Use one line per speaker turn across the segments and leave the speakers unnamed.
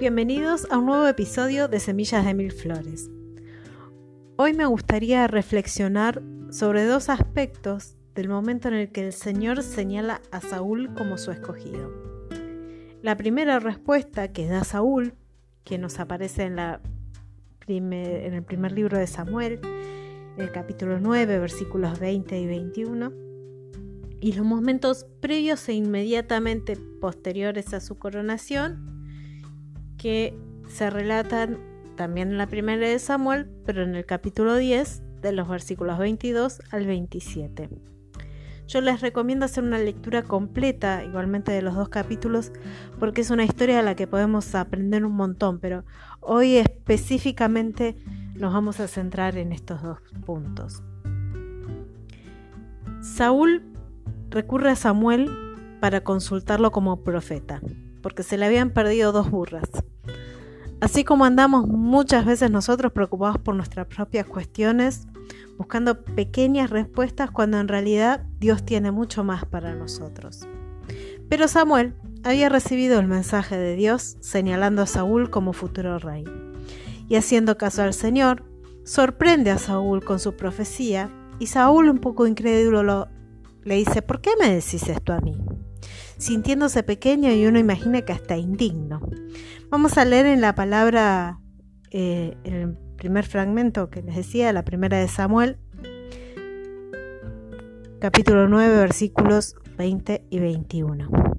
Bienvenidos a un nuevo episodio de Semillas de Mil Flores. Hoy me gustaría reflexionar sobre dos aspectos del momento en el que el Señor señala a Saúl como su escogido. La primera respuesta que da Saúl, que nos aparece en, el primer libro de Samuel, el capítulo 9, versículos 20 y 21, y los momentos previos e inmediatamente posteriores a su coronación, que se relatan también en la primera de Samuel, pero en el capítulo 10, de los versículos 22 al 27. Yo les recomiendo hacer una lectura completa, igualmente de los dos capítulos, porque es una historia a la que podemos aprender un montón, pero hoy específicamente nos vamos a centrar en estos dos puntos. Saúl recurre a Samuel para consultarlo como profeta, porque se le habían perdido dos burras. Así como andamos muchas veces nosotros preocupados por nuestras propias cuestiones, buscando pequeñas respuestas cuando en realidad Dios tiene mucho más para nosotros. Pero Samuel había recibido el mensaje de Dios señalando a Saúl como futuro rey. Y haciendo caso al Señor, sorprende a Saúl con su profecía y Saúl un poco incrédulo le dice, ¿por qué me decís esto a mí? sintiéndose pequeño y uno imagina que hasta indigno. Vamos a leer en la palabra, eh, el primer fragmento que les decía, la primera de Samuel, capítulo 9, versículos 20 y 21.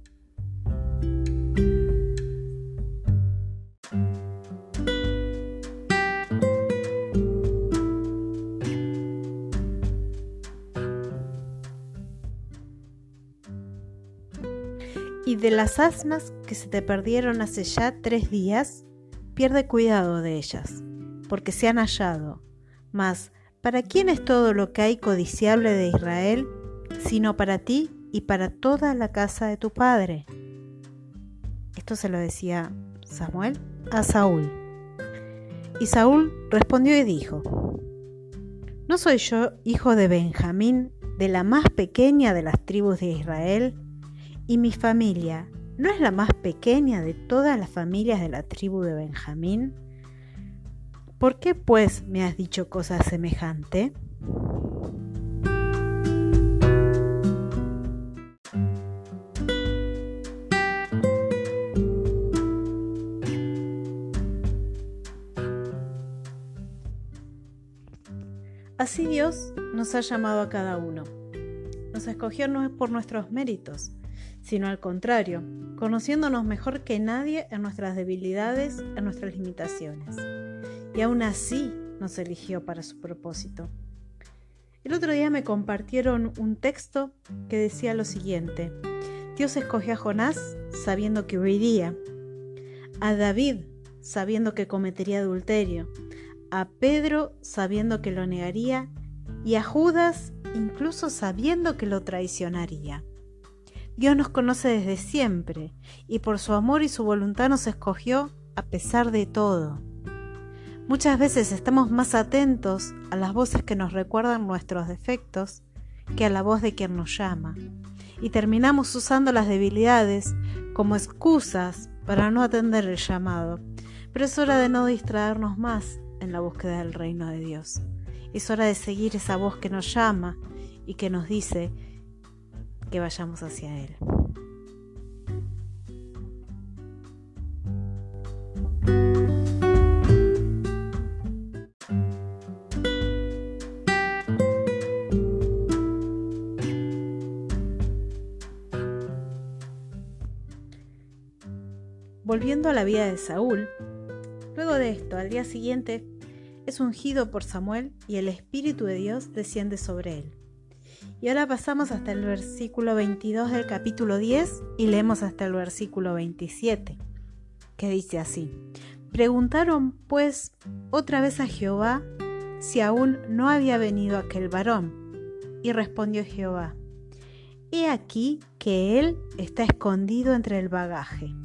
Y de las asmas que se te perdieron hace ya tres días, pierde cuidado de ellas, porque se han hallado. Mas, ¿para quién es todo lo que hay codiciable de Israel, sino para ti y para toda la casa de tu padre? Esto se lo decía Samuel a Saúl. Y Saúl respondió y dijo, ¿No soy yo hijo de Benjamín, de la más pequeña de las tribus de Israel? ¿Y mi familia no es la más pequeña de todas las familias de la tribu de Benjamín? ¿Por qué pues me has dicho cosa semejante? Así Dios nos ha llamado a cada uno. Nos escogió no por nuestros méritos, sino al contrario, conociéndonos mejor que nadie en nuestras debilidades, en nuestras limitaciones. Y aún así nos eligió para su propósito. El otro día me compartieron un texto que decía lo siguiente. Dios escogió a Jonás sabiendo que huiría, a David sabiendo que cometería adulterio, a Pedro sabiendo que lo negaría y a Judas incluso sabiendo que lo traicionaría. Dios nos conoce desde siempre y por su amor y su voluntad nos escogió a pesar de todo. Muchas veces estamos más atentos a las voces que nos recuerdan nuestros defectos que a la voz de quien nos llama y terminamos usando las debilidades como excusas para no atender el llamado. Pero es hora de no distraernos más en la búsqueda del reino de Dios. Es hora de seguir esa voz que nos llama y que nos dice que vayamos hacia Él. Volviendo a la vida de Saúl, luego de esto, al día siguiente, es ungido por Samuel y el Espíritu de Dios desciende sobre él. Y ahora pasamos hasta el versículo 22 del capítulo 10 y leemos hasta el versículo 27, que dice así. Preguntaron pues otra vez a Jehová si aún no había venido aquel varón. Y respondió Jehová, He aquí que él está escondido entre el bagaje.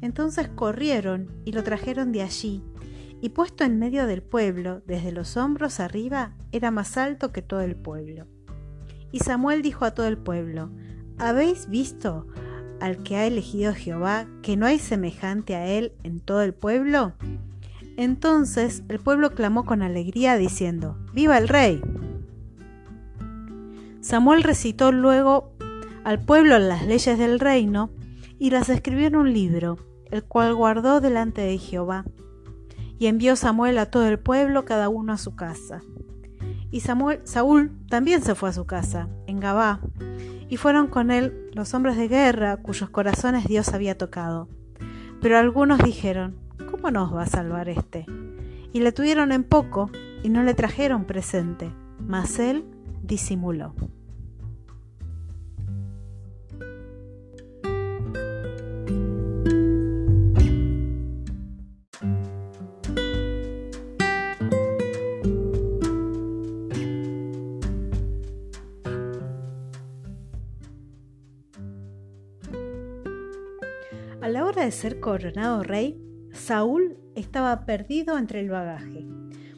Entonces corrieron y lo trajeron de allí, y puesto en medio del pueblo, desde los hombros arriba, era más alto que todo el pueblo. Y Samuel dijo a todo el pueblo, ¿habéis visto al que ha elegido Jehová, que no hay semejante a él en todo el pueblo? Entonces el pueblo clamó con alegría diciendo, ¡Viva el rey! Samuel recitó luego al pueblo las leyes del reino y las escribió en un libro, el cual guardó delante de Jehová. Y envió Samuel a todo el pueblo, cada uno a su casa. Y Saúl también se fue a su casa, en Gabá, y fueron con él los hombres de guerra cuyos corazones Dios había tocado. Pero algunos dijeron, ¿cómo nos va a salvar este? Y le tuvieron en poco y no le trajeron presente, mas él disimuló. De ser coronado rey, Saúl estaba perdido entre el bagaje.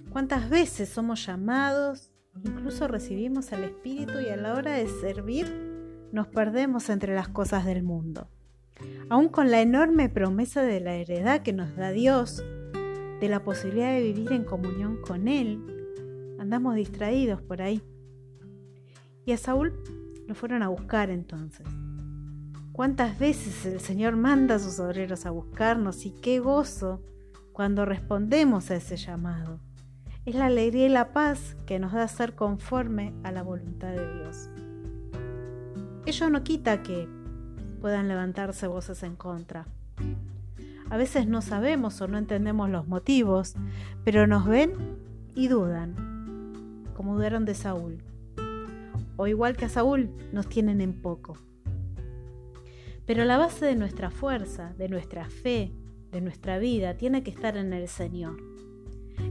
¿Cuántas veces somos llamados, incluso recibimos al Espíritu y a la hora de servir nos perdemos entre las cosas del mundo? Aún con la enorme promesa de la heredad que nos da Dios, de la posibilidad de vivir en comunión con Él, andamos distraídos por ahí. Y a Saúl lo fueron a buscar entonces. ¿Cuántas veces el Señor manda a sus obreros a buscarnos y qué gozo cuando respondemos a ese llamado? Es la alegría y la paz que nos da ser conforme a la voluntad de Dios. Ello no quita que puedan levantarse voces en contra. A veces no sabemos o no entendemos los motivos, pero nos ven y dudan, como dudaron de Saúl. O igual que a Saúl, nos tienen en poco. Pero la base de nuestra fuerza, de nuestra fe, de nuestra vida, tiene que estar en el Señor.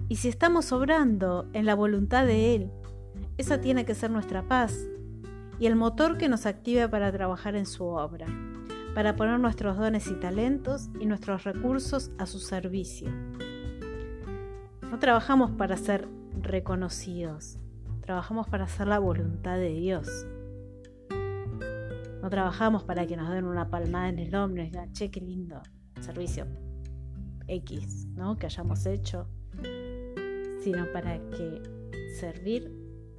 Y si estamos obrando en la voluntad de Él, esa tiene que ser nuestra paz y el motor que nos active para trabajar en su obra, para poner nuestros dones y talentos y nuestros recursos a su servicio. No trabajamos para ser reconocidos, trabajamos para hacer la voluntad de Dios. No trabajamos para que nos den una palmada en el hombro y digan, che, qué lindo servicio X, ¿no? Que hayamos hecho, sino para que servir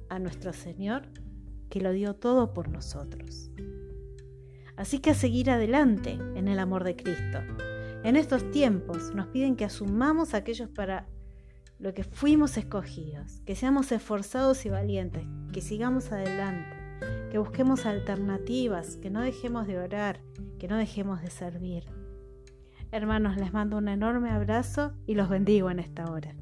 a nuestro Señor que lo dio todo por nosotros. Así que a seguir adelante en el amor de Cristo. En estos tiempos nos piden que asumamos aquellos para lo que fuimos escogidos, que seamos esforzados y valientes, que sigamos adelante que busquemos alternativas, que no dejemos de orar, que no dejemos de servir. Hermanos, les mando un enorme abrazo y los bendigo en esta hora.